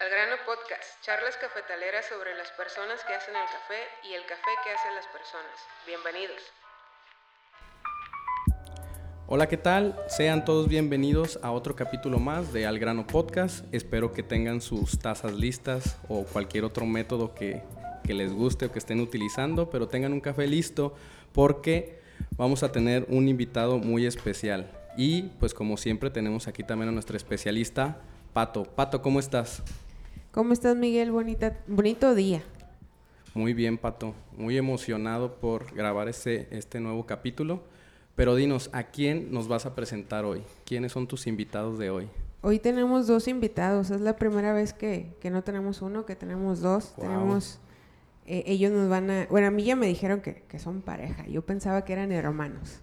Al grano podcast, charlas cafetaleras sobre las personas que hacen el café y el café que hacen las personas. Bienvenidos. Hola, ¿qué tal? Sean todos bienvenidos a otro capítulo más de Al grano podcast. Espero que tengan sus tazas listas o cualquier otro método que, que les guste o que estén utilizando, pero tengan un café listo porque vamos a tener un invitado muy especial. Y pues como siempre tenemos aquí también a nuestra especialista, Pato. Pato, ¿cómo estás? ¿Cómo estás, Miguel? Bonita, bonito día. Muy bien, Pato. Muy emocionado por grabar este, este nuevo capítulo. Pero dinos, ¿a quién nos vas a presentar hoy? ¿Quiénes son tus invitados de hoy? Hoy tenemos dos invitados. Es la primera vez que, que no tenemos uno, que tenemos dos. Wow. Tenemos... eh, ellos nos van a... Bueno, a mí ya me dijeron que, que son pareja. Yo pensaba que eran hermanos.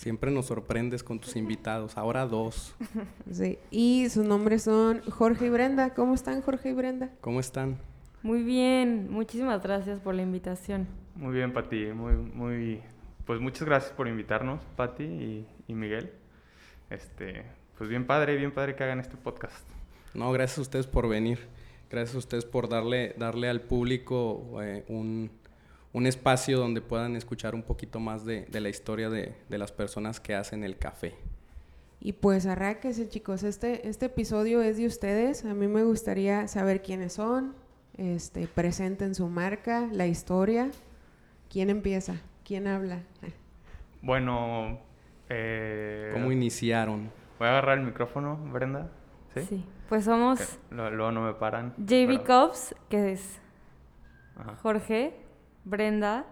Siempre nos sorprendes con tus invitados. Ahora dos. Sí. Y sus nombres son Jorge y Brenda. ¿Cómo están, Jorge y Brenda? ¿Cómo están? Muy bien, muchísimas gracias por la invitación. Muy bien, Pati. Muy, muy, pues muchas gracias por invitarnos, Pati y, y Miguel. Este, pues bien padre, bien padre que hagan este podcast. No, gracias a ustedes por venir. Gracias a ustedes por darle, darle al público eh, un, un espacio donde puedan escuchar un poquito más de, de la historia de, de las personas que hacen el café. Y pues arráquense, chicos. Este, este episodio es de ustedes. A mí me gustaría saber quiénes son. Este, presenten su marca, la historia. ¿Quién empieza? ¿Quién habla? Bueno, eh, ¿Cómo iniciaron? voy a agarrar el micrófono, Brenda. ¿Sí? Pues somos Ok, lo- Luego no me paran. JB. Cops, que es Ajá. Jorge, Brenda,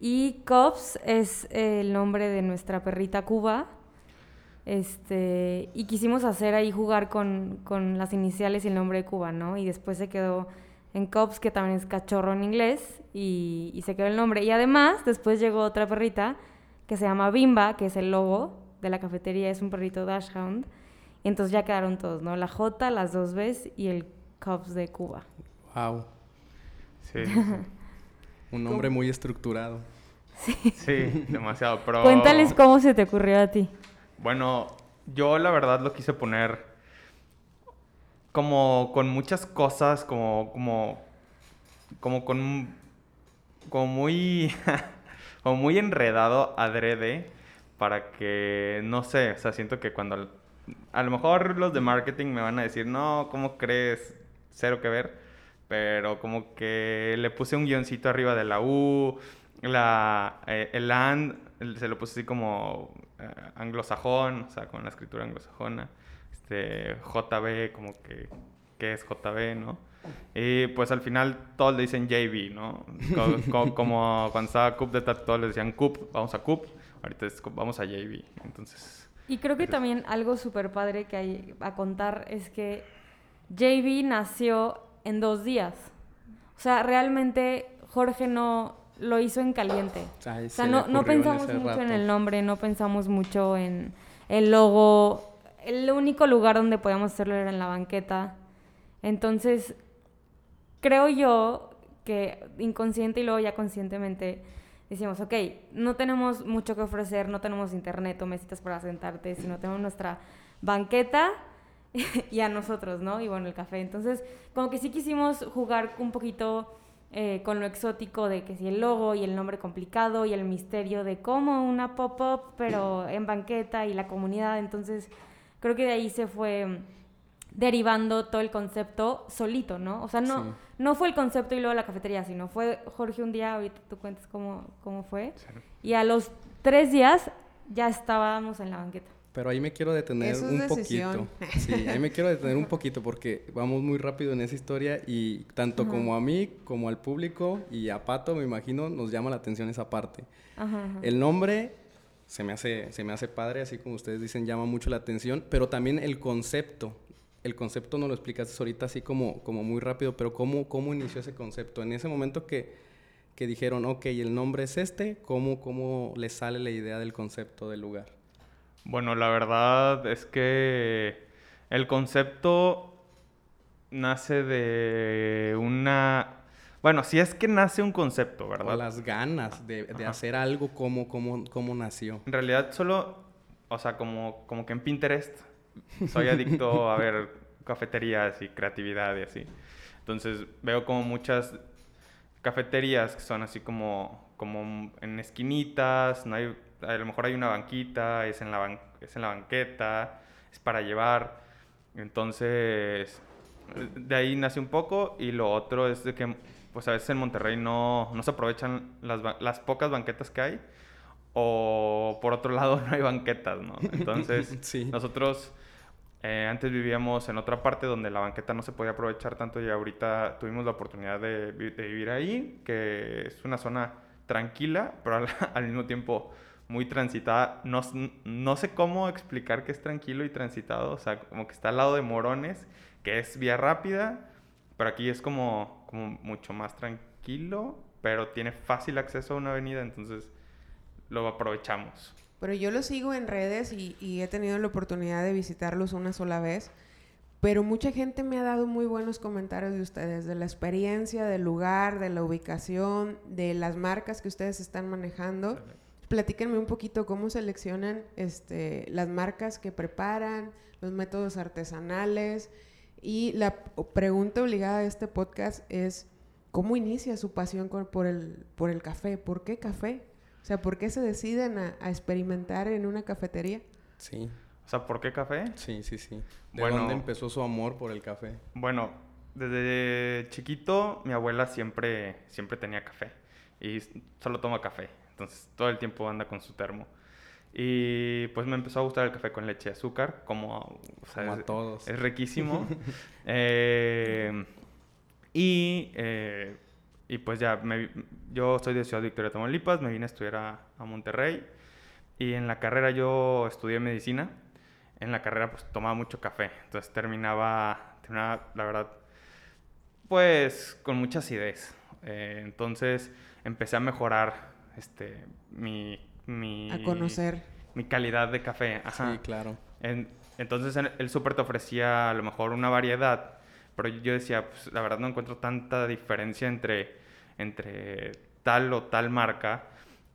y Cops es el nombre de nuestra perrita Cuba. Este, y quisimos hacer ahí jugar con, con las iniciales y el nombre de Cuba, ¿no? Y después se quedó en Cops, que también es cachorro en inglés, y, y se quedó el nombre. Y además, después llegó otra perrita que se llama Bimba, que es el logo de la cafetería, es un perrito Dashhound. Y entonces ya quedaron todos, ¿no? La J, las dos Bs y el Cops de Cuba. Wow, Sí, sí, un nombre muy estructurado. sí, demasiado. Pero, Cuéntales cómo se te ocurrió a ti. Bueno, yo la verdad lo quise poner como con muchas cosas, como, como, como con, como muy, como muy enredado adrede para que, no sé, o sea, siento que cuando, a lo mejor los de marketing me van a decir, no, ¿cómo crees? Cero que ver, pero como que le puse un guioncito arriba de la U, la, eh, el and, se lo puse así como eh, anglosajón, o sea, con la escritura anglosajona. Este, JB, como que, ¿qué es JB, no? Y pues al final todos le dicen JB, ¿no? Co- co- como cuando estaba Cup de Tat, todos le decían Cup, vamos a Cup, ahorita es Cup, vamos a JB. Entonces, Y creo que también algo súper padre que hay a contar es que JB nació en dos días. O sea, realmente Jorge no lo hizo en caliente. O sea, O no, no en pensamos ese mucho en rato. el nombre, no pensamos mucho en el logo. El único lugar donde podíamos hacerlo era en la banqueta. Entonces, creo yo que inconsciente y luego ya conscientemente decimos, ok, no tenemos mucho que ofrecer, no tenemos internet o mesitas para sentarte, sino tenemos nuestra banqueta y a nosotros, ¿no? Y bueno, el café. Entonces, como que sí quisimos jugar un poquito eh, con lo exótico de que si el logo y el nombre complicado y el misterio de cómo una pop-up, pero en banqueta y la comunidad. Entonces, creo que de ahí se fue derivando todo el concepto solito, ¿no? O sea, no, Sí. no fue el concepto y luego la cafetería, sino fue Jorge un día, ahorita tú cuentas cómo, cómo fue. Y a los tres días ya estábamos en la banqueta. Pero ahí me quiero detener Eso es un decisión. poquito. Sí, ahí me quiero detener un poquito porque vamos muy rápido en esa historia y tanto como a mí como al público y a Pato, me imagino, nos llama la atención esa parte. Ajá, ajá. El nombre se me hace se me hace padre, así como ustedes dicen, llama mucho la atención, pero también el concepto. El concepto no lo explicaste ahorita así como, como muy rápido, pero ¿cómo, ¿cómo inició ese concepto? En ese momento que, que dijeron, ok, el nombre es este, ¿cómo, ¿cómo les sale la idea del concepto del lugar? Bueno, la verdad es que el concepto nace de una... Bueno, si es que nace un concepto, O ¿verdad? las ganas de, hacer algo, ¿cómo, cómo, cómo nació? En realidad solo, o sea, como, como que en Pinterest soy adicto a ver cafeterías y creatividad y así. Entonces veo como muchas cafeterías que son así como, como en esquinitas, no hay, a lo mejor hay una banquita, es en, la es en la banqueta, es para llevar. Entonces, de ahí nace un poco y lo otro es de que pues a veces en Monterrey no, no se aprovechan las, las pocas banquetas que hay o por otro lado no hay banquetas, ¿no? Entonces, nosotros eh, antes vivíamos en otra parte donde la banqueta no se podía aprovechar tanto y ahorita tuvimos la oportunidad de, vivir ahí, que es una zona tranquila, pero al, mismo tiempo muy transitada. No, no, sé cómo explicar que es tranquilo y transitado, o sea, como que está al lado de Morones, que es vía rápida, pero aquí es como, como mucho más tranquilo, pero tiene fácil acceso a una avenida, entonces lo aprovechamos. Pero yo lo sigo en redes y, he tenido la oportunidad de visitarlos una sola vez. Pero mucha gente me ha dado muy buenos comentarios de ustedes, de la experiencia, del lugar, de la ubicación, de las marcas que ustedes están manejando. Platíquenme un poquito cómo seleccionan este, las marcas que preparan, los métodos artesanales. Y la pregunta obligada de este podcast es, ¿cómo inicia su pasión por, el, por el café? ¿Por qué café? O sea, ¿por qué se deciden a, experimentar en una cafetería? Sí. O sea, ¿por qué café? Sí, sí, sí. ¿De dónde empezó su amor por el café? Bueno, desde chiquito mi abuela siempre, siempre tenía café y solo toma café. Entonces todo el tiempo anda con su termo. Y pues me empezó a gustar el café con leche y azúcar, como, a todos. Es riquísimo. Eh, y eh, y pues ya, me, yo soy de Ciudad Victoria, Tamaulipas, me vine a estudiar a, Monterrey. Y en la carrera yo estudié medicina. En la carrera pues tomaba mucho café. Entonces terminaba, terminaba la verdad, pues con muchas ideas. Eh, entonces empecé a mejorar este, mi, mi... A conocer. Mi calidad de café. Sí, claro. entonces el súper te ofrecía a lo mejor una variedad, pero yo decía, pues la verdad no encuentro tanta diferencia entre entre tal o tal marca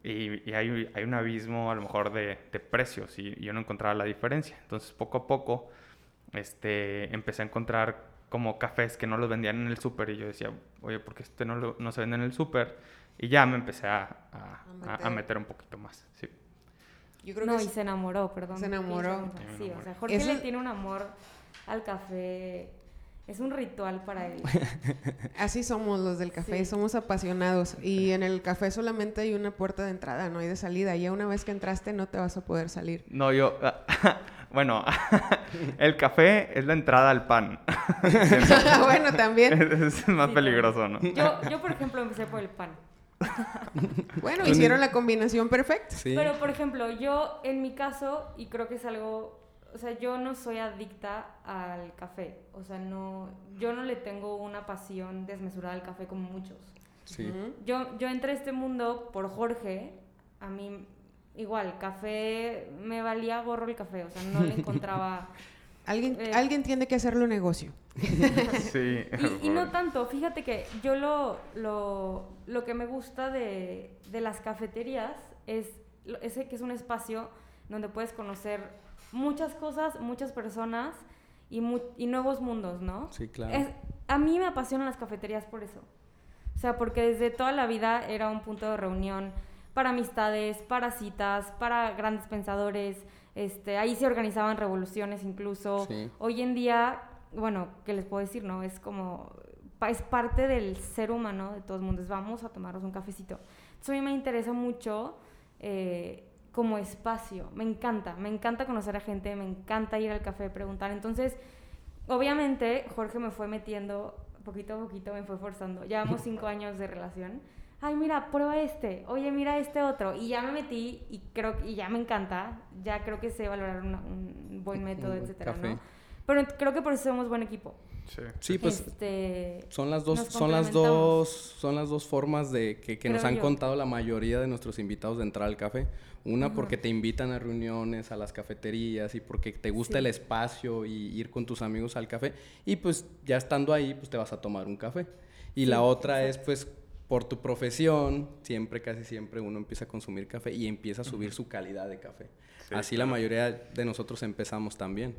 y, hay, hay, un abismo a lo mejor de, de, precios y yo no encontraba la diferencia. Entonces poco a poco este, empecé a encontrar como cafés que no los vendían en el súper y yo decía, oye, ¿por qué este no, no se vende en el súper? Y ya me empecé a, a, meter. un poquito más, sí. Yo creo no, y se enamoró, perdón. Se enamoró. Sí, o sea, Jorge le tiene un amor al café es un ritual para él. Así somos los del café, somos apasionados. Y en el café solamente hay una puerta de entrada, no hay de salida. Y una vez que entraste no te vas a poder salir. No, yo... bueno, el café es la entrada al pan. bueno, también. Es, más peligroso, ¿no? Yo, yo, por ejemplo, empecé por el pan. bueno, hicieron la combinación perfecta. Pero, por ejemplo, yo en mi caso, y creo que es algo o sea, yo no soy adicta al café. O sea, no, yo no le tengo una pasión desmesurada al café como muchos. Sí. Yo, yo entré a este mundo por Jorge. A mí, igual, café, me valía gorro el café. O sea, no le encontraba... Alguien, eh, alguien tiene que hacerlo negocio. sí. Y, no tanto. Fíjate que yo lo, lo, lo que me gusta de, de las cafeterías es ese que es un espacio donde puedes conocer muchas cosas, muchas personas y, y nuevos mundos, ¿no? Sí, claro. a mí me apasionan las cafeterías por eso. O sea, porque desde toda la vida era un punto de reunión para amistades, para citas, para grandes pensadores. Este, ahí se organizaban revoluciones incluso. Hoy en día, bueno, ¿qué les puedo decir? No, es como es parte del ser humano de todos mundos. Vamos a tomarnos un cafecito. Entonces a mí me interesa mucho eh, como espacio. Me encanta, me encanta conocer a gente, me encanta ir al café, preguntar. Entonces, obviamente, Jorge me fue metiendo, poquito a poquito me fue forzando. Llevamos cinco años de relación. Ay, mira, prueba este. Oye, mira este otro. Y ya me metí y creo y ya me encanta. Ya creo que sé valorar un buen método, etcétera, ¿no? Pero creo que por eso somos buen equipo. Sí, pues este, son las dos, son las dos, son las dos formas de que, nos han contado la mayoría de nuestros invitados de entrar al café. Una porque te invitan a reuniones, a las cafeterías y porque te gusta el espacio y ir con tus amigos al café. Y pues ya estando ahí, pues te vas a tomar un café. Y la otra es pues por tu profesión, siempre, casi siempre uno empieza a consumir café y empieza a subir su calidad de café. Así la mayoría de nosotros empezamos también.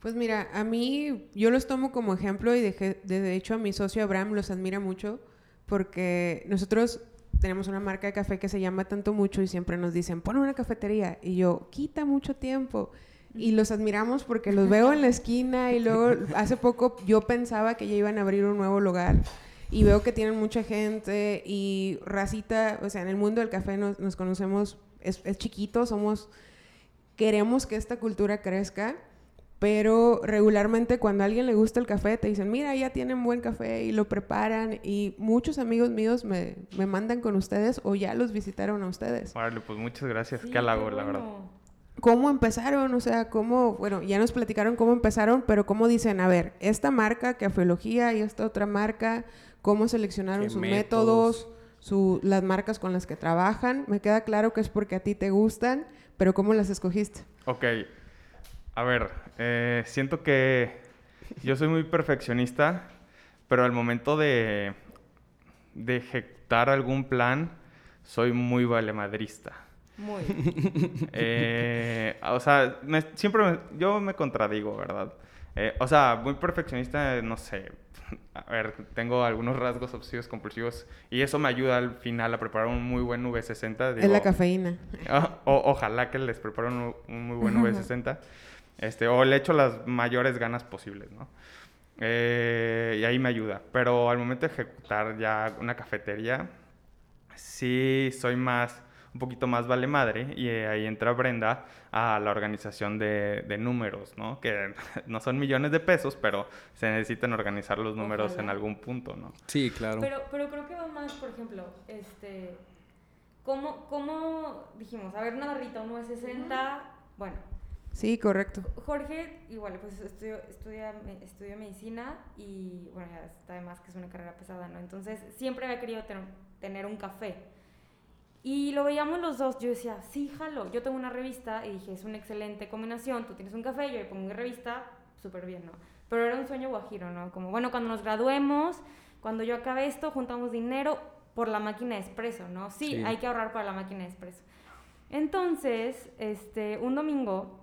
Pues mira, a mí yo los tomo como ejemplo y de, de hecho a mi socio Abraham los admira mucho porque nosotros tenemos una marca de café que se llama tanto mucho y siempre nos dicen, pon una cafetería. Y yo, quita mucho tiempo. Y los admiramos porque los veo en la esquina y luego hace poco yo pensaba que ya iban a abrir un nuevo lugar y veo que tienen mucha gente y racita, o sea, en el mundo del café nos, nos conocemos, es, es chiquito, somos, queremos que esta cultura crezca pero regularmente cuando a alguien le gusta el café te dicen, mira, ya tienen buen café y lo preparan y muchos amigos míos me, me mandan con ustedes o ya los visitaron a ustedes. Vale, pues muchas gracias, qué halago, la verdad. ¿Cómo empezaron? O sea, ¿cómo, bueno, ya nos platicaron cómo empezaron, pero cómo dicen, a ver, esta marca, Cafelogía y esta otra marca, cómo seleccionaron sus métodos, su, las marcas con las que trabajan? Me queda claro que es porque a ti te gustan, pero ¿cómo las escogiste? Ok, a ver, eh, siento que yo soy muy perfeccionista, pero al momento de, de ejecutar algún plan, soy muy valemadrista. Muy. Eh, o sea, siempre yo me contradigo, ¿verdad? Eh, o sea, muy perfeccionista, no sé. A ver, tengo algunos rasgos obsesivos compulsivos y eso me ayuda al final a preparar un muy buen V60. es la cafeína. ojalá que les prepare un, un muy buen V60. Este, o le echo las mayores ganas posibles, ¿no? Eh, y ahí me ayuda. Pero al momento de ejecutar ya una cafetería, sí soy más, un poquito más vale madre. Y ahí entra Brenda a la organización de, de números, ¿no? Que no son millones de pesos, pero se necesitan organizar los números en algún punto, ¿no? Sí, claro. Pero, pero creo que va más, por ejemplo, este... ¿Cómo, cómo dijimos? A ver, una barrita, uno de 60, bueno, Sí, correcto. Jorge, igual, pues estudio, estudia, estudia medicina y, bueno, ya está además que es una carrera pesada, ¿no? Entonces, siempre había querido tener, un café. Y lo veíamos los dos, yo decía, sí, jalo. Yo tengo una revista y dije, es una excelente combinación, tú tienes un café, yo le pongo una revista, súper bien, ¿no? Pero era un sueño guajiro, ¿no? Como, bueno, cuando nos graduemos, cuando yo acabe esto, juntamos dinero por la máquina de espresso, ¿no? Sí, sí. hay que ahorrar para la máquina de espresso. Entonces, este, un domingo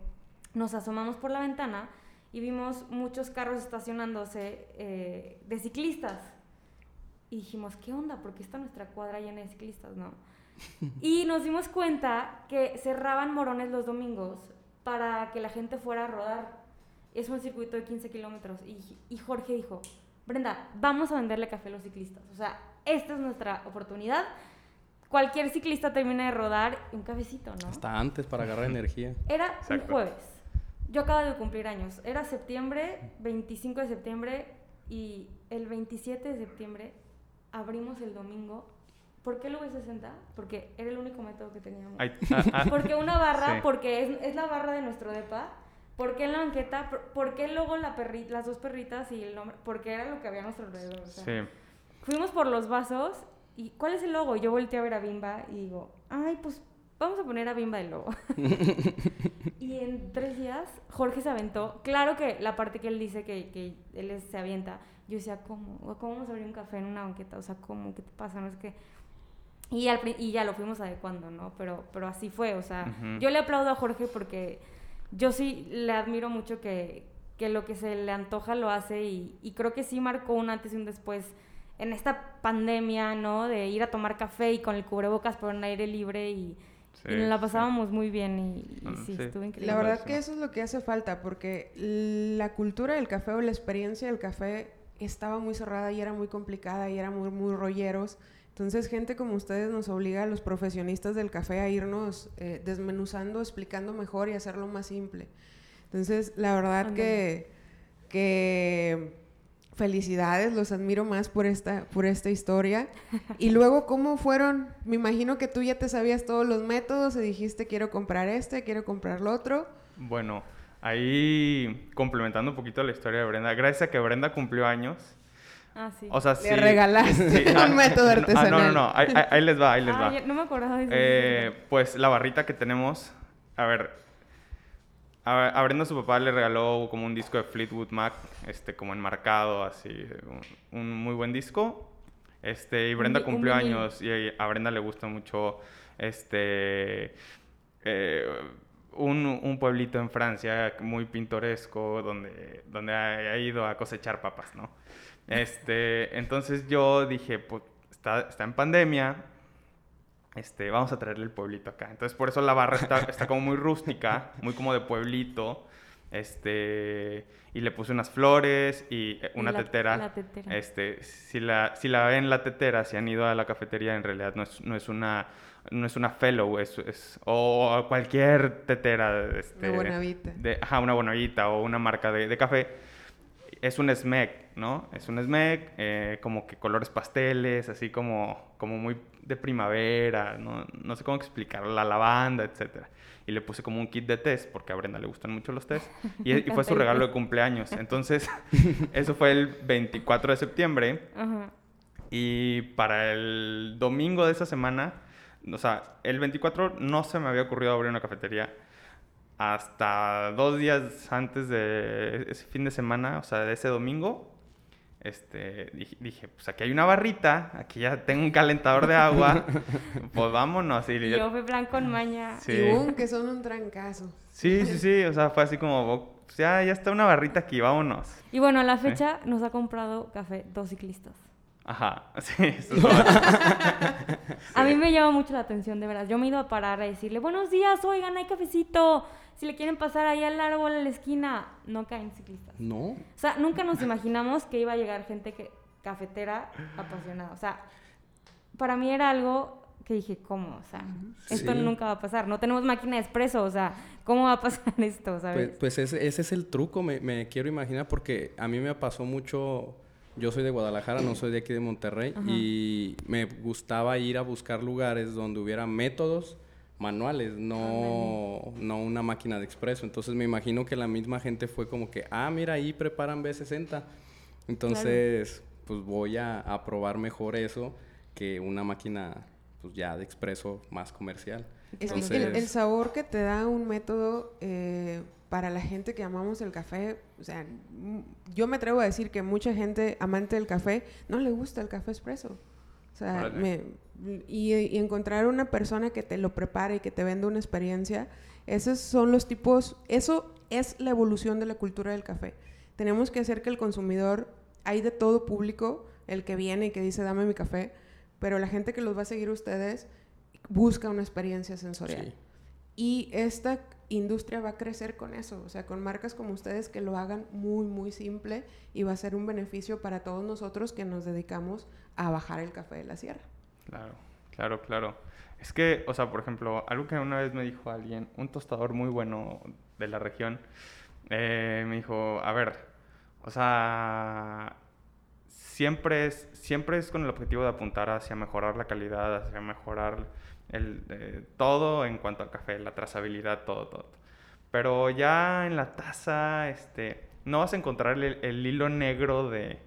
nos asomamos por la ventana y vimos muchos carros estacionándose eh, de ciclistas. Y dijimos, ¿qué onda? Porque está nuestra cuadra llena de ciclistas, ¿no? Y nos dimos cuenta que cerraban morones los domingos para que la gente fuera a rodar. Es un circuito de 15 kilómetros. Y, y Jorge dijo, Brenda, vamos a venderle café a los ciclistas. O sea, esta es nuestra oportunidad. Cualquier ciclista termina de rodar un cafecito, ¿no? Hasta antes para agarrar energía. Era un jueves. Yo acabo de cumplir años. Era septiembre, 25 de septiembre, y el 27 de septiembre abrimos el domingo. ¿Por qué el V60? Porque era el único método que teníamos. Ah, ah. porque una barra, porque es, es, la barra de nuestro depa. ¿Por qué en la banqueta? ¿Por, qué luego la perri las dos perritas y el nombre? Porque era lo que había a nuestro alrededor. sí. Fuimos por los vasos y ¿cuál es el logo? Yo volteé a ver a Bimba y digo, ay, pues vamos a poner a Bimba el logo. y en tres días Jorge se aventó. Claro que la parte que él dice que, que él se avienta, yo decía, ¿cómo? ¿Cómo vamos a abrir un café en una banqueta? O sea, ¿cómo? ¿Qué te pasa? No es que... Y, al, y ya lo fuimos adecuando, ¿no? Pero, pero así fue, o sea, yo le aplaudo a Jorge porque yo sí le admiro mucho que, que lo que se le antoja lo hace y, y creo que sí marcó un antes y un después en esta pandemia, ¿no? De ir a tomar café y con el cubrebocas por un aire libre y y la pasábamos muy bien y, ah, sí, estuvo increíble. La verdad que eso es lo que hace falta, porque la cultura del café o la experiencia del café estaba muy cerrada y era muy complicada y era muy, muy rolleros. Entonces, gente como ustedes nos obliga a los profesionistas del café a irnos eh, desmenuzando, explicando mejor y hacerlo más simple. Entonces, la verdad que, que felicidades, los admiro más por esta, por esta historia. Y luego, ¿cómo fueron? Me imagino que tú ya te sabías todos los métodos y dijiste, quiero comprar este, quiero comprar lo otro. Bueno, ahí complementando un poquito la historia de Brenda, gracias a que Brenda cumplió años. Ah, sí. O sea, Le regalaste un ah, método artesanal. Ah, no, no, no, ahí, les va, ahí les va. no me acordaba de eso. Eh, pues la barrita que tenemos, a ver, a, Brenda su papá le regaló como un disco de Fleetwood Mac, este, como enmarcado, así, un, muy buen disco. Este, y Brenda cumplió años y a Brenda le gusta mucho, este, eh, un, un pueblito en Francia muy pintoresco donde, donde ha, ido a cosechar papas, ¿no? Este, entonces yo dije, pues está, está en pandemia, este, vamos a traerle el pueblito acá. Entonces por eso la barra está, está como muy rústica, muy como de pueblito. Este, y le puse unas flores y eh, Y una la- tetera. la tetera. Este, si la, si la ven la tetera, si han ido a la cafetería, en realidad no es, no es una no es una fellow, es, es- o cualquier tetera. Este, Una Bonavita. de, ajá, una bonavita o una marca de, de café. Es un SMEC, ¿no? Es un SMEC, eh, como que colores pasteles, así como, como muy de primavera, ¿no? No sé cómo explicarlo, la lavanda, etcétera. Y le puse como un kit de test, porque a Brenda le gustan mucho los test. Y, fue su regalo de cumpleaños. Entonces, eso fue el 24 de septiembre. Y para el domingo de esa semana, o sea, el 24 no se me había ocurrido abrir una cafetería hasta dos días antes de ese fin de semana, o sea, de ese domingo. Este, dije, dije, pues aquí hay una barrita, aquí ya tengo un calentador de agua, pues vámonos. Y yo- Yo fui plan con maña. Sí. Y boom, que son un trancazo. sí, sí, sí, o sea, fue así como, "Oh, pues ya, ya está una barrita aquí, vámonos. Y bueno, a la fecha nos ha comprado café dos ciclistas. Ajá, sí, eso es todo. A mí me llama mucho la atención, de verdad. Yo me he ido a parar a decirle, buenos días, oigan, hay cafecito. Si le quieren pasar ahí al árbol, a la esquina, no caen ciclistas. No. O sea, nunca nos imaginamos que iba a llegar gente que, cafetera apasionada. O sea, para mí era algo que dije, ¿cómo? O sea, esto Sí. nunca va a pasar. No tenemos máquina de expreso, o sea, ¿cómo va a pasar esto, sabes? Pues, pues ese, ese es el truco, me, me quiero imaginar, porque a mí me pasó mucho. Yo soy de Guadalajara, no soy de aquí de Monterrey, Ajá. y me gustaba ir a buscar lugares donde hubiera métodos manuales, no, no una máquina de expreso. Entonces me imagino que la misma gente fue como que, ah, mira, ahí preparan B60. Entonces, pues voy a, a probar mejor eso que una máquina pues ya de expreso más comercial. Es que el- Entonces- el, sabor que te da un método eh, para la gente que amamos el café, o sea, yo me atrevo a decir que mucha gente amante del café no le gusta el café expreso. O sea, me- y, y encontrar una persona que te lo prepare y que te venda una experiencia, esos son los tipos, eso es la evolución de la cultura del café. Tenemos que hacer que el consumidor, hay de todo público, el que viene y que dice dame mi café, pero la gente que los va a seguir ustedes busca una experiencia sensorial. Sí. Y esta industria va a crecer con eso, o sea, con marcas como ustedes que lo hagan muy, muy simple y va a ser un beneficio para todos nosotros que nos dedicamos a bajar el café de la sierra. Claro, claro, claro. Es que, o sea, por ejemplo, algo que una vez me dijo alguien, un tostador muy bueno de la región, eh, me dijo, a ver, o sea, siempre es, siempre es con el objetivo de apuntar hacia mejorar la calidad, hacia mejorar el, eh, todo en cuanto al café, la trazabilidad, todo, todo. Pero ya en la taza, este, no vas a encontrar el, el hilo negro de,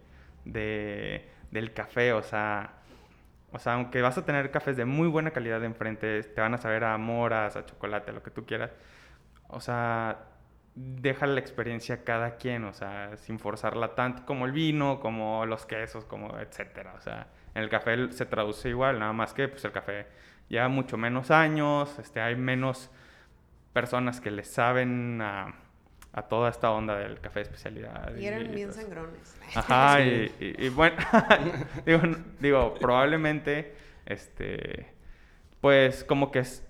de- del café, o sea, o sea, aunque vas a tener cafés de muy buena calidad enfrente, te van a saber a moras, a chocolate, a lo que tú quieras. O sea, deja la experiencia a cada quien, o sea, sin forzarla tanto como el vino, como los quesos, como etcétera. O sea, en el café se traduce igual, nada más que pues el café lleva mucho menos años, este, hay menos personas que le saben a, a toda esta onda del café de especialidad. Y eran bien sangrones. Ajá, y, y- y bueno, digo, probablemente, este, pues como que es,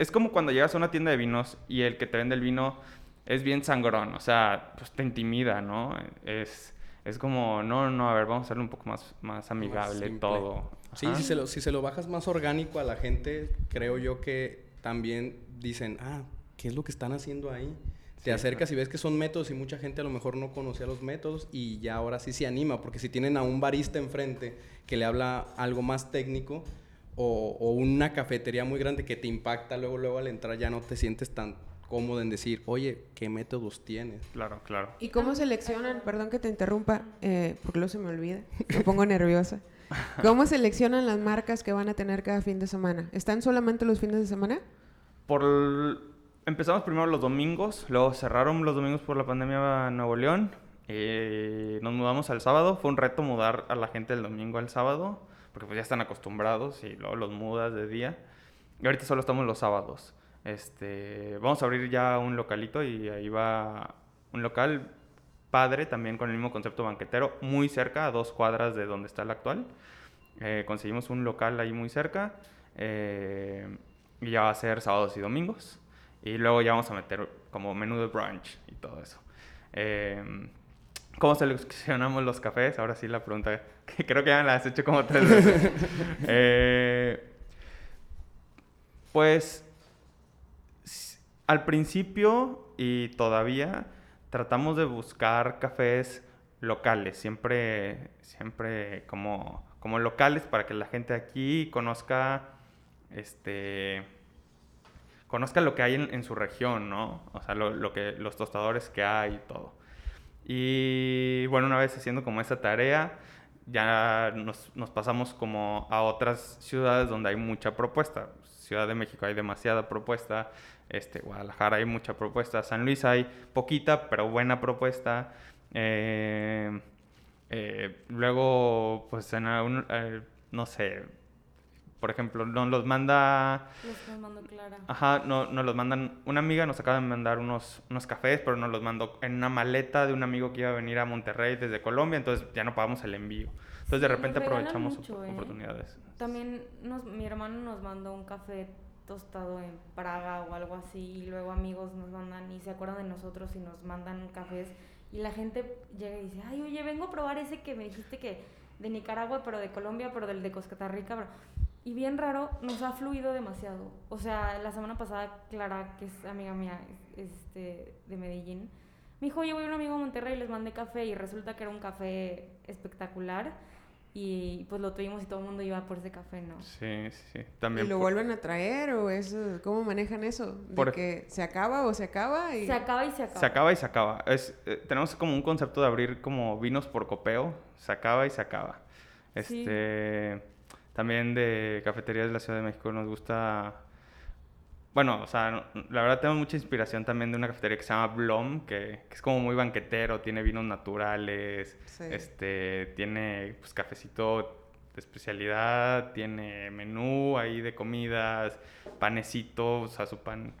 es como cuando llegas a una tienda de vinos y el que te vende el vino es bien sangrón, o sea, pues te intimida, ¿no? Es, es como, no, no, a ver, vamos a hacerlo un poco más, más amigable todo. Sí, si se, lo, si se lo bajas más orgánico a la gente, creo yo que también dicen, ah, ¿qué es lo que están haciendo ahí? Te acercas y ves que son métodos y mucha gente a lo mejor no conocía los métodos y ya ahora sí se anima, porque si tienen a un barista enfrente que le habla algo más técnico o, o una cafetería muy grande que te impacta luego, luego al entrar ya no te sientes tan cómodo en decir, oye, ¿qué métodos tienes? Claro, claro. ¿Y cómo seleccionan, perdón que te interrumpa, eh, porque luego se me olvida, me pongo nerviosa. ¿Cómo seleccionan las marcas que van a tener cada fin de semana? ¿Están solamente los fines de semana? Por el- Empezamos primero los domingos, luego cerraron los domingos por la pandemia en Nuevo León. eh, nos mudamos al sábado. Fue un reto mudar a la gente del domingo al sábado, porque pues ya están acostumbrados y luego los mudas de día. Y ahorita solo estamos los sábados. Este, vamos a abrir ya un localito y ahí va un local padre también con el mismo concepto banquetero, muy cerca, a dos cuadras de donde está el actual. Eh, conseguimos un local ahí muy cerca eh, y ya va a ser sábados y domingos. Y luego ya vamos a meter como menú de brunch y todo eso. Eh, ¿Cómo seleccionamos los cafés? Ahora sí la pregunta, que creo que ya me la has hecho como tres veces. Eh, pues al principio y todavía tratamos de buscar cafés locales, siempre, siempre como, como locales para que la gente aquí conozca, este, conozca lo que hay en, su región, ¿no? O sea, lo, que, los tostadores que hay y todo. Y bueno, una vez haciendo como esa tarea, ya nos, nos pasamos como a otras ciudades donde hay mucha propuesta. Ciudad de México hay demasiada propuesta, este, Guadalajara hay mucha propuesta, San Luis hay poquita, pero buena propuesta. Eh, eh, luego, pues en algún, eh, no sé, por ejemplo, nos los manda... Los mando Clara. Ajá, no, nos los mandan... Una amiga nos acaba de mandar unos, unos cafés, pero nos los mandó en una maleta de un amigo que iba a venir a Monterrey desde Colombia, entonces ya no pagamos el envío. Entonces de repente aprovechamos oportunidades. También nos, mi hermano nos mandó un café tostado en Praga o algo así y luego amigos nos mandan y se acuerdan de nosotros y nos mandan cafés y la gente llega y dice, ay, oye, vengo a probar ese que me dijiste que de Nicaragua, pero de Colombia, pero del de Costa Rica. Y bien raro, nos ha fluido demasiado. O sea, la semana pasada, Clara, que es amiga mía este, de Medellín, me dijo, oye, voy a un amigo a Monterrey, les mandé café y resulta que era un café espectacular y pues lo tuvimos y todo el mundo iba por ese café, ¿no? Sí, sí, También ¿Y lo vuelven a traer o es, cómo manejan eso? ¿De por... que se acaba o se acaba? Y... Se acaba y se acaba. Se acaba y se acaba. Es, eh, tenemos como un concepto de abrir como vinos por copeo, se acaba y se acaba. Este, También de cafeterías de la Ciudad de México nos gusta bueno, o sea, la verdad tengo mucha inspiración también de una cafetería que se llama Blom, que, es como muy banquetero, tiene vinos naturales, este, tiene pues cafecito de especialidad, tiene menú ahí de comidas, panecitos, o sea, su pan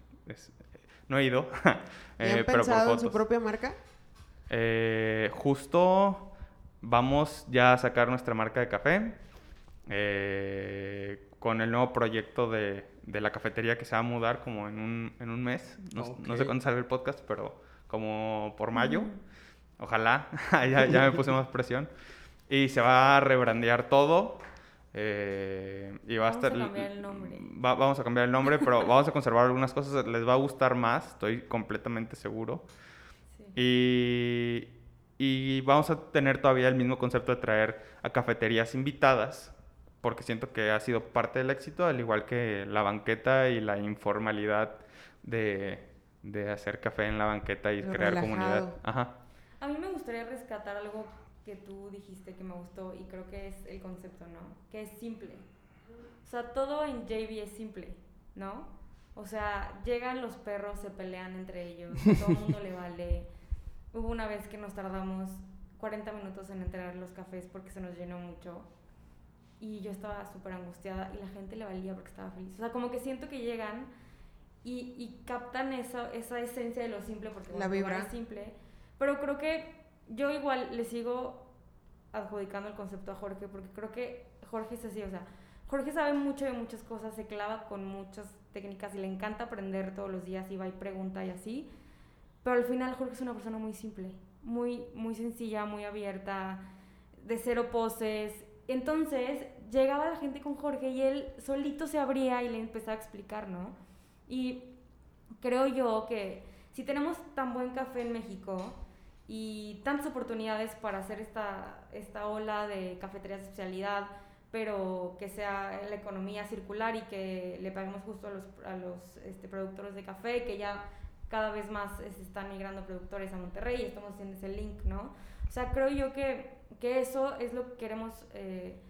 no he ido. ¿Y han eh, pensado en su propia marca? Eh, justo vamos ya a sacar nuestra marca de café eh, con el nuevo proyecto de de la cafetería que se va a mudar como en un, en un mes. No, sé cuándo sale el podcast, pero como por mayo. Ojalá. ya, ya, me puse más presión. Y se va a rebrandear todo. Eh, y va vamos a estar. cambiar el nombre. vamos a cambiar el nombre, pero vamos a conservar algunas cosas. Les va a gustar más, estoy completamente seguro. Y, y vamos a tener todavía el mismo concepto de traer a cafeterías invitadas porque siento que ha sido parte del éxito, al igual que la banqueta y la informalidad de, de hacer café en la banqueta y crear comunidad. Ajá. A mí me gustaría rescatar algo que tú dijiste que me gustó y creo que es el concepto, ¿no? Que es simple. O sea, todo en JB es simple, ¿no? O sea, llegan los perros, se pelean entre ellos, todo el mundo le vale. Hubo una vez que nos tardamos 40 minutos en entregar los cafés porque se nos llenó mucho y yo estaba súper angustiada y la gente le valía porque estaba feliz. O sea, como que siento que llegan y, y captan esa, esa esencia de lo simple porque la vibra es simple. Pero creo que yo igual le sigo adjudicando el concepto a Jorge porque creo que Jorge es así, o sea, Jorge sabe mucho de muchas cosas, se clava con muchas técnicas y le encanta aprender todos los días y va y pregunta y así. Pero al final Jorge es una persona muy simple, muy, muy sencilla, muy abierta, de cero poses entonces llegaba la gente con Jorge y él solito se abría y le empezaba a explicar, ¿no? Y creo yo que si tenemos tan buen café en México y tantas oportunidades para hacer esta, esta ola de cafeterías de especialidad, pero que sea la economía circular y que le paguemos justo a los, a los este, productores de café, que ya cada vez más se están migrando productores a Monterrey y estamos haciendo ese link, ¿no? O sea, creo yo que que eso es lo que queremos eh,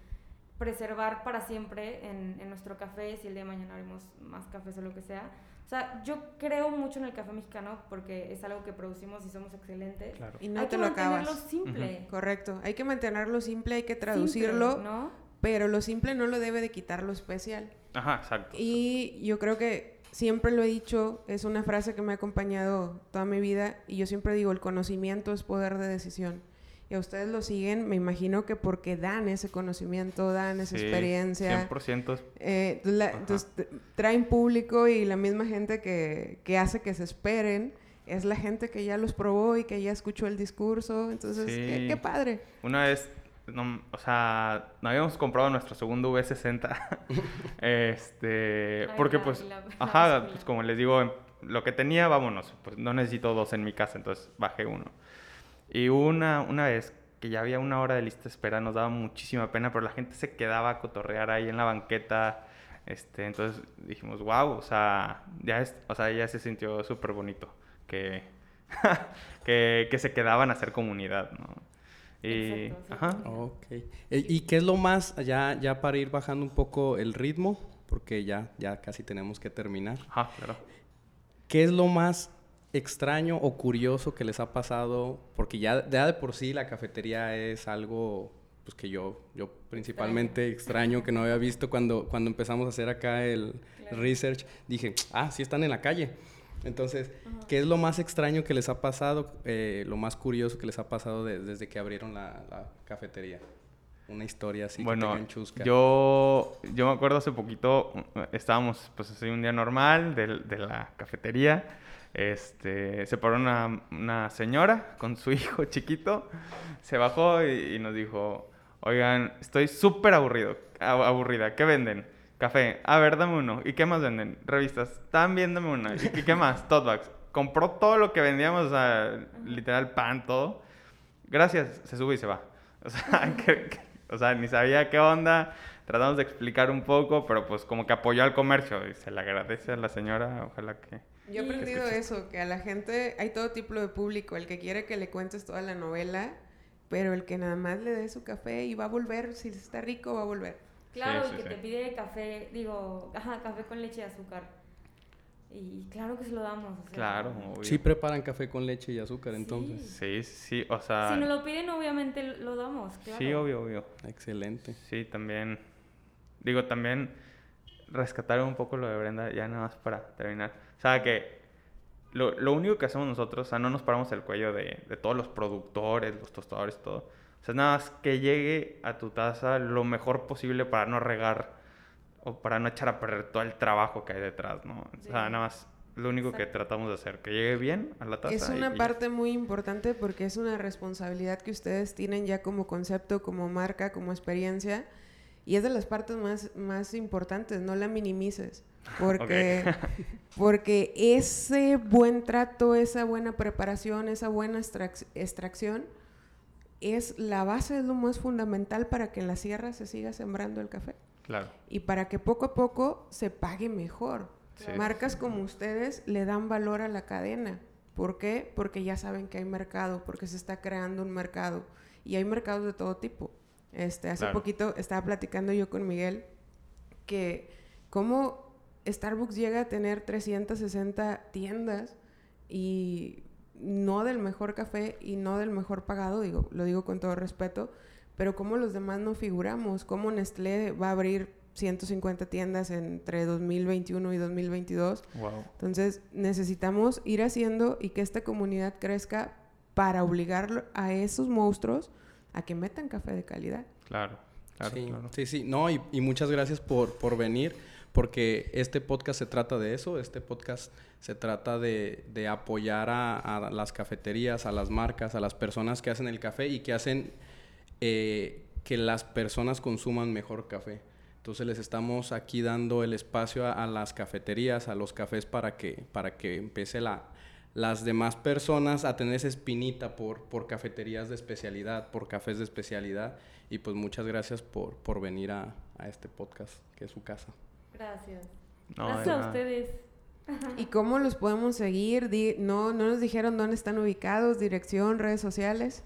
preservar para siempre en, en, nuestro café, si el día de mañana haremos más cafés o lo que sea. O sea, yo creo mucho en el café mexicano porque es algo que producimos y somos excelentes. Y no hay te que lo mantenerlo simple. Correcto. Hay que mantenerlo simple, hay que traducirlo. ¿no? Pero lo simple no lo debe de quitar lo especial. Ajá, exacto. Y yo creo que siempre lo he dicho, es una frase que me ha acompañado toda mi vida y yo siempre digo, el conocimiento es poder de decisión. Y a ustedes lo siguen, me imagino que porque dan ese conocimiento, dan esa Sí, experiencia. 100%. Eh, la- entonces traen público y la misma gente que, que hace que se esperen es la gente que ya los probó y que ya escuchó el discurso. Entonces, qué, Sí. qué padre. Una vez, no, o sea, no habíamos comprado nuestro segundo V60. este, Ay, porque la- pues, ajá, pues como les digo, lo que tenía, vámonos. Pues no necesito dos en mi casa, entonces bajé uno. Y una, una vez que ya había una hora de lista de espera, nos daba muchísima pena, pero la gente se quedaba a cotorrear ahí en la banqueta. Este, entonces dijimos, wow, o sea, ya, es, o sea, ya se sintió súper bonito que, que, que se quedaban a hacer comunidad, ¿no? Y, Exacto, sí. ajá, Ok. Eh, ¿Y qué es lo más, ya, ya para ir bajando un poco el ritmo, porque ya, ya casi tenemos que terminar? ajá, claro. ¿Qué es lo más extraño o curioso que les ha pasado? Porque ya, ya de por sí la cafetería es algo pues que yo, yo principalmente extraño, que no había visto cuando, cuando empezamos a hacer acá el Claro. research. Dije, ah, sí están en la calle. Entonces, ¿qué es lo más extraño que les ha pasado, eh, lo más curioso que les ha pasado de- desde que abrieron la, la cafetería? Una historia así que bueno, tengan chusca. yo, yo me acuerdo hace poquito, uh, estábamos pues así un día normal de, de la cafetería. Este, se paró una, una señora con su hijo chiquito, se bajó y, y nos dijo, oigan, estoy súper aburrido, aburrida, ¿qué venden? Café, a ver, dame uno. ¿Y qué más venden? Revistas, también dame una. ¿Y qué, más? Tote bags. Compró todo lo que vendíamos, o sea, literal pan, todo. Gracias, se sube y se va. O sea, que- que- o sea, ni sabía qué onda. Tratamos de explicar un poco, pero pues como que apoyó al comercio y se le agradece a la señora. Ojalá que... Yo he aprendido eso, que a la gente hay todo tipo de público, el que quiere que le cuentes toda la novela, pero el que nada más le dé su café y va a volver, si está rico va a volver. Claro, Sí, y que sí. te pide café, digo, ajá, café con leche y azúcar. Y claro que se lo damos. o sea, Claro, obvio. Sí preparan café con leche y azúcar, Sí. entonces. Sí, sí, o sea... Si nos lo piden, obviamente lo damos, claro. Sí, obvio, obvio. Excelente. Sí, también. Digo, también rescatar un poco lo de Brenda, ya nada más para terminar. O sea, que lo, lo único que hacemos nosotros, o sea, no nos paramos el cuello de, de todos los productores, los tostadores, todo. O sea, nada más que llegue a tu taza lo mejor posible para no regar o para no echar a perder todo el trabajo que hay detrás, ¿no? O sea, nada más lo único que Exacto. tratamos de hacer, que llegue bien a la taza. Es y- una y- parte muy importante porque es una responsabilidad que ustedes tienen ya como concepto, como marca, como experiencia. Y es de las partes más, más importantes, no la minimices. Porque, porque ese buen trato, esa buena preparación, esa buena extrac- extracción es la base, es lo más fundamental para que en la sierra se siga sembrando el café Claro. y para que poco a poco se pague mejor. Sí, Marcas como ustedes le dan valor a la cadena. ¿Por qué? Porque ya saben que hay mercado, porque se está creando un mercado y hay mercados de todo tipo. Este, hace Claro. poquito estaba platicando yo con Miguel que cómo Starbucks llega a tener 360 tiendas y no del mejor café y no del mejor pagado, digo, lo digo con todo respeto, pero cómo los demás no figuramos, cómo Nestlé va a abrir 150 tiendas entre 2021 y 2022. Wow. Entonces necesitamos ir haciendo y que esta comunidad crezca para obligar a esos monstruos a que metan café de calidad. Claro. Claro, sí, claro. sí, sí. No, y, y muchas gracias por, por venir, porque este podcast se trata de eso, este podcast se trata de, de apoyar a, a las cafeterías, a las marcas, a las personas que hacen el café y que hacen eh, que las personas consuman mejor café. Entonces les estamos aquí dando el espacio a, a las cafeterías, a los cafés para que, para que empiece la, las demás personas a tener esa espinita por, por cafeterías de especialidad, por cafés de especialidad. Y pues muchas gracias por, por venir a, a este podcast, que es su casa. Gracias. No, Gracias a ustedes. ¿Y cómo los podemos seguir? Di- no, no nos dijeron dónde están ubicados, dirección, redes sociales.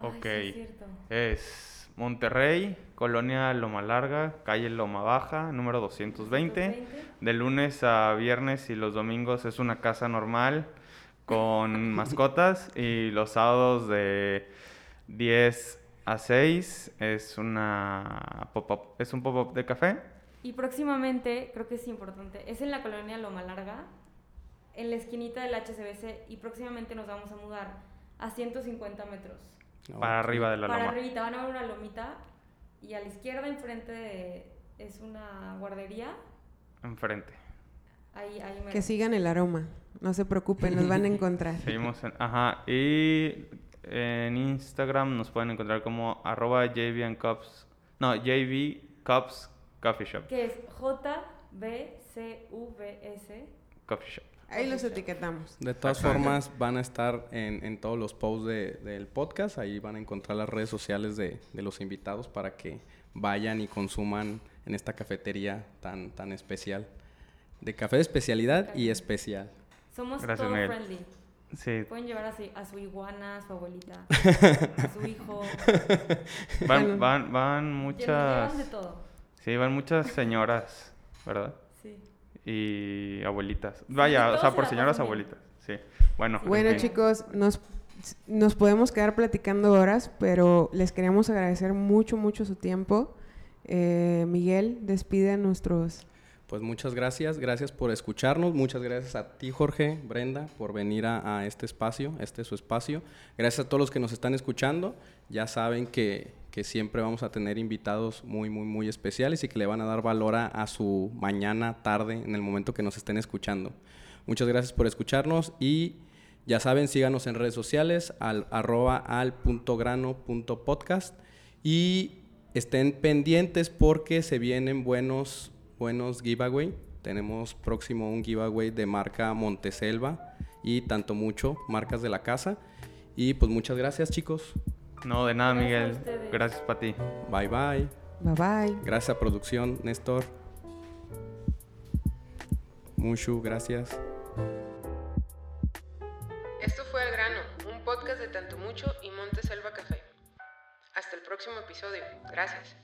Ay, Ok. sí, es. Es Monterrey, Colonia Loma Larga, calle Loma Baja, número 220. 220. De lunes a viernes y los domingos es una casa normal con mascotas y los sábados de 10 a 6 es una pop-up, es un pop-up de café Y próximamente, creo que es importante, es en la colonia Loma Larga, en la esquinita del HCBC, y próximamente nos vamos a mudar a 150 metros. Para Ok. arriba de la Para loma. arribita van a ver una lomita, y a la izquierda, enfrente, de- es una guardería. Enfrente. Ahí, ahí me Que sigan el aroma. No se preocupen, nos van a encontrar. Seguimos en... Ajá. Y en Instagram nos pueden encontrar como arroba JV and Cups... No, JV Cups Coffee Shop. Que es J-B-C-V-S. Coffee Shop. Ahí los etiquetamos. De todas formas, van a estar en, en todos los posts de- del podcast. Ahí van a encontrar las redes sociales de, de los invitados para que vayan y consuman en esta cafetería tan, tan especial. De café de especialidad y especial. Somos Gracias, todo Miguel. friendly. Sí. Pueden llevar a su, a su iguana, a su abuelita, a su hijo. Van, van, van muchas... Llevan de todo. Sí, van muchas señoras, ¿verdad? Sí. Y abuelitas. Vaya, o sea, se por señoras bien. abuelitas. Sí. Bueno. en Bueno, chicos, nos, nos podemos quedar platicando horas, pero les queríamos agradecer mucho, mucho su tiempo. Eh, Miguel, despide a nuestros... Pues muchas gracias, gracias por escucharnos, muchas gracias a ti Jorge, Brenda, por venir a, este espacio, este es su espacio. Gracias a todos los que nos están escuchando, ya saben que, que siempre vamos a tener invitados muy, muy, muy especiales y que le van a dar valor a, a su mañana, tarde, en el momento que nos estén escuchando. Muchas gracias por escucharnos y ya saben, síganos en redes sociales al arroba al punto grano punto podcast y estén pendientes porque se vienen buenos, buenos giveaway. Tenemos próximo un giveaway de marca Monteselva y tanto mucho, marcas de la casa. Y pues muchas gracias chicos. No, de nada, Miguel. Gracias para ti. Bye bye. Bye bye. Gracias a producción, Néstor. Mucho, gracias. Esto fue El Grano, un podcast de Tanto Mucho y Monte Selva Café. Hasta el próximo episodio. Gracias.